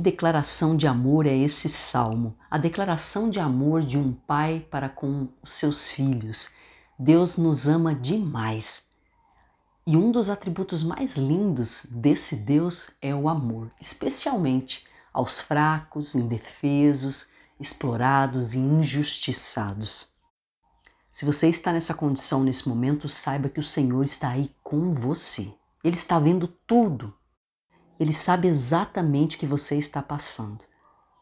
Que declaração de amor é esse salmo? A declaração de amor de um pai para com os seus filhos. Deus nos ama demais. E um dos atributos mais lindos desse Deus é o amor, especialmente aos fracos, indefesos, explorados e injustiçados. Se você está nessa condição nesse momento, saiba que o Senhor está aí com você. Ele está vendo tudo. Ele sabe exatamente o que você está passando.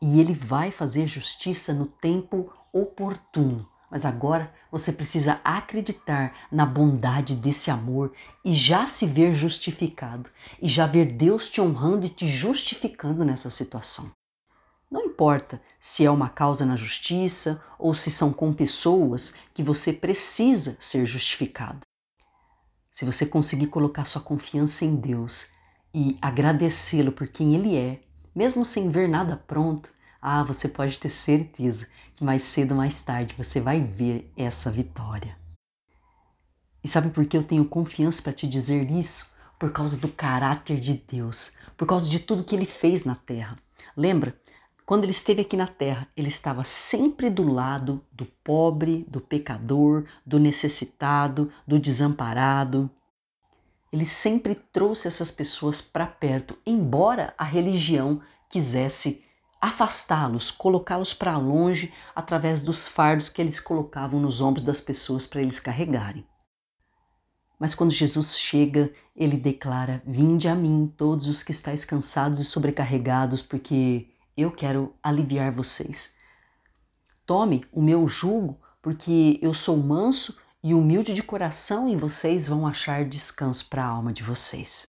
E ele vai fazer justiça no tempo oportuno. Mas agora você precisa acreditar na bondade desse amor e já se ver justificado e já ver Deus te honrando e te justificando nessa situação. Não importa se é uma causa na justiça ou se são com pessoas que você precisa ser justificado. Se você conseguir colocar sua confiança em Deus e agradecê-lo por quem Ele é, mesmo sem ver nada pronto, ah, você pode ter certeza que mais cedo ou mais tarde você vai ver essa vitória. E sabe por que eu tenho confiança para te dizer isso? Por causa do caráter de Deus, por causa de tudo que ele fez na terra. Lembra? Quando ele esteve aqui na terra, ele estava sempre do lado do pobre, do pecador, do necessitado, do desamparado. Ele sempre trouxe essas pessoas para perto, embora a religião quisesse afastá-los, colocá-los para longe através dos fardos que eles colocavam nos ombros das pessoas para eles carregarem. Mas quando Jesus chega, ele declara: Vinde a mim, todos os que estáis cansados e sobrecarregados, porque eu quero aliviar vocês. Tome o meu jugo, porque eu sou manso e humilde de coração, e vocês vão achar descanso para a alma de vocês.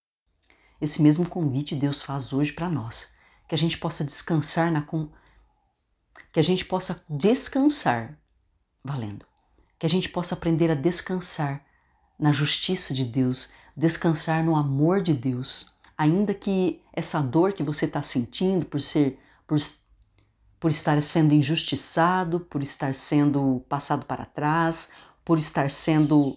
Esse mesmo convite Deus faz hoje para nós que a gente possa descansar na que a gente possa descansar valendo, que a gente possa aprender a descansar na justiça de Deus, descansar no amor de Deus, ainda que essa dor que você está sentindo por ser por, por estar sendo injustiçado, por estar sendo passado para trás, por estar sendo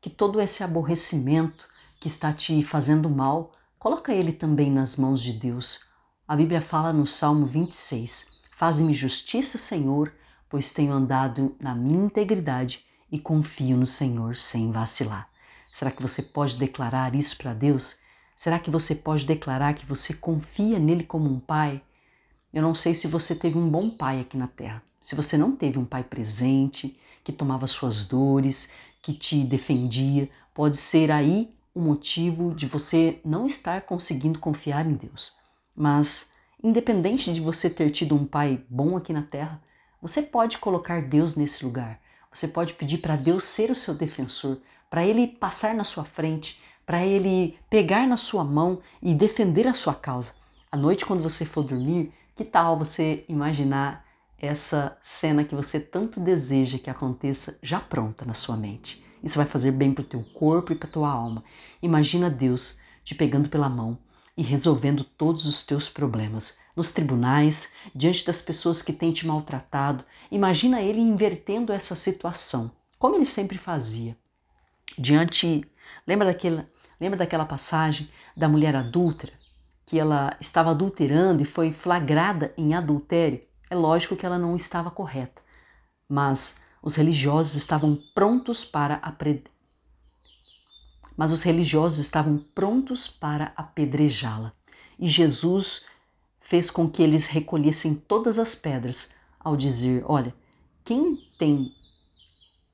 que todo esse aborrecimento que está te fazendo mal, coloca ele também nas mãos de Deus. A Bíblia fala no Salmo 26: Faze-me justiça, Senhor, pois tenho andado na minha integridade e confio no Senhor sem vacilar. Será que você pode declarar isso para Deus? Será que você pode declarar que você confia nele como um pai? Eu não sei se você teve um bom pai aqui na terra. Se você não teve um pai presente, que tomava suas dores, que te defendia, pode ser aí o motivo de você não estar conseguindo confiar em Deus. Mas, independente de você ter tido um pai bom aqui na terra, você pode colocar Deus nesse lugar. Você pode pedir para Deus ser o seu defensor, para ele passar na sua frente, para ele pegar na sua mão e defender a sua causa. À noite, quando você for dormir, que tal você imaginar essa cena que você tanto deseja que aconteça já pronta na sua mente? Isso vai fazer bem para o teu corpo e para tua alma. Imagina Deus te pegando pela mão e resolvendo todos os teus problemas. Nos tribunais, diante das pessoas que têm te maltratado, imagina ele invertendo essa situação, como ele sempre fazia. Diante, lembra daquela, lembra daquela passagem da mulher adúltera, que ela estava adulterando e foi flagrada em adultério? É lógico que ela não estava correta, mas os religiosos estavam prontos para apre... mas os religiosos estavam prontos para apedrejá-la. E Jesus fez com que eles recolhessem todas as pedras ao dizer: "Olha, quem tem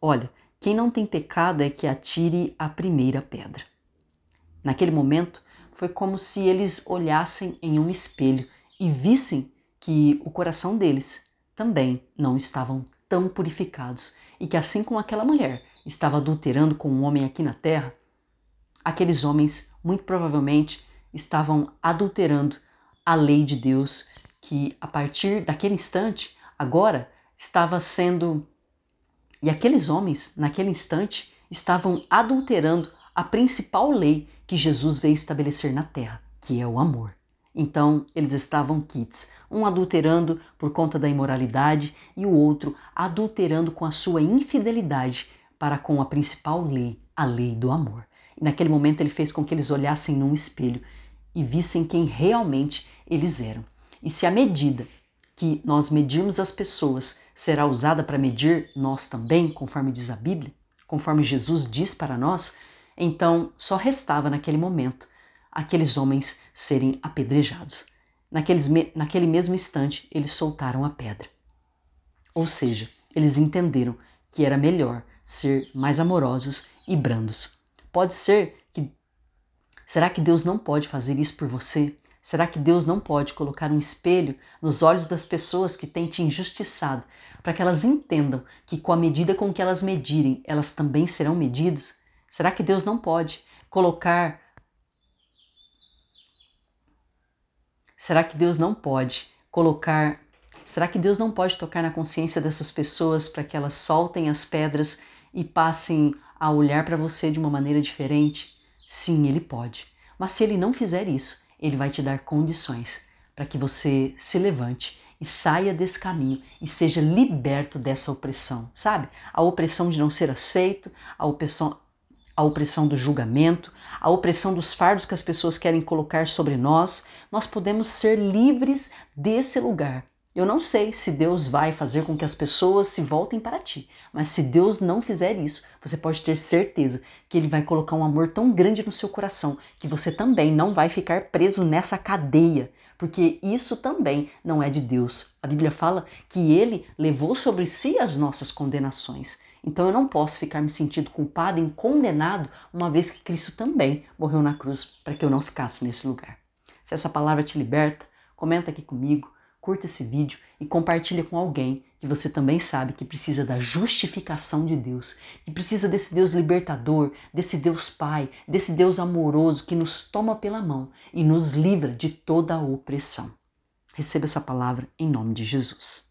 Olha, quem não tem pecado é que atire a primeira pedra." Naquele momento, foi como se eles olhassem em um espelho e vissem que o coração deles também não estavam tão purificados e que, assim como aquela mulher estava adulterando com um homem aqui na terra, aqueles homens muito provavelmente estavam adulterando a lei de Deus, que a partir daquele instante, agora estava sendo. E aqueles homens, naquele instante, estavam adulterando a principal lei que Jesus veio estabelecer na terra, que é o amor. Então eles estavam kits, um adulterando por conta da imoralidade e o outro adulterando com a sua infidelidade para com a principal lei, a lei do amor. E naquele momento ele fez com que eles olhassem num espelho e vissem quem realmente eles eram. E se a medida que nós medirmos as pessoas será usada para medir nós também, conforme diz a Bíblia, conforme Jesus diz para nós, então só restava naquele momento aqueles homens serem apedrejados. Naqueles, naquele mesmo instante, eles soltaram a pedra. Ou seja, eles entenderam que era melhor ser mais amorosos e brandos. Pode ser que. Será que Deus não pode fazer isso por você? Será que Deus não pode colocar um espelho nos olhos das pessoas que têm te injustiçado, para que elas entendam que com a medida com que elas medirem, elas também serão medidos? Será que Deus não pode colocar Será que Deus não pode colocar Será que Deus não pode tocar na consciência dessas pessoas para que elas soltem as pedras e passem a olhar para você de uma maneira diferente? Sim, Ele pode. Mas se Ele não fizer isso, Ele vai te dar condições para que você se levante e saia desse caminho e seja liberto dessa opressão, sabe? A opressão de não ser aceito, a opressão, a opressão do julgamento, a opressão dos fardos que as pessoas querem colocar sobre nós. Nós podemos ser livres desse lugar eu não sei se Deus vai fazer com que as pessoas se voltem para ti, mas se Deus não fizer isso, você pode ter certeza que Ele vai colocar um amor tão grande no seu coração que você também não vai ficar preso nessa cadeia, porque isso também não é de Deus. A Bíblia fala que Ele levou sobre si as nossas condenações. Então eu não posso ficar me sentindo culpado e condenado, uma vez que Cristo também morreu na cruz para que eu não ficasse nesse lugar. Se essa palavra te liberta, comenta aqui comigo curta esse vídeo e compartilhe com alguém que você também sabe que precisa da justificação de Deus, que precisa desse Deus libertador, desse Deus Pai, desse Deus amoroso que nos toma pela mão e nos livra de toda a opressão. Receba essa palavra em nome de Jesus.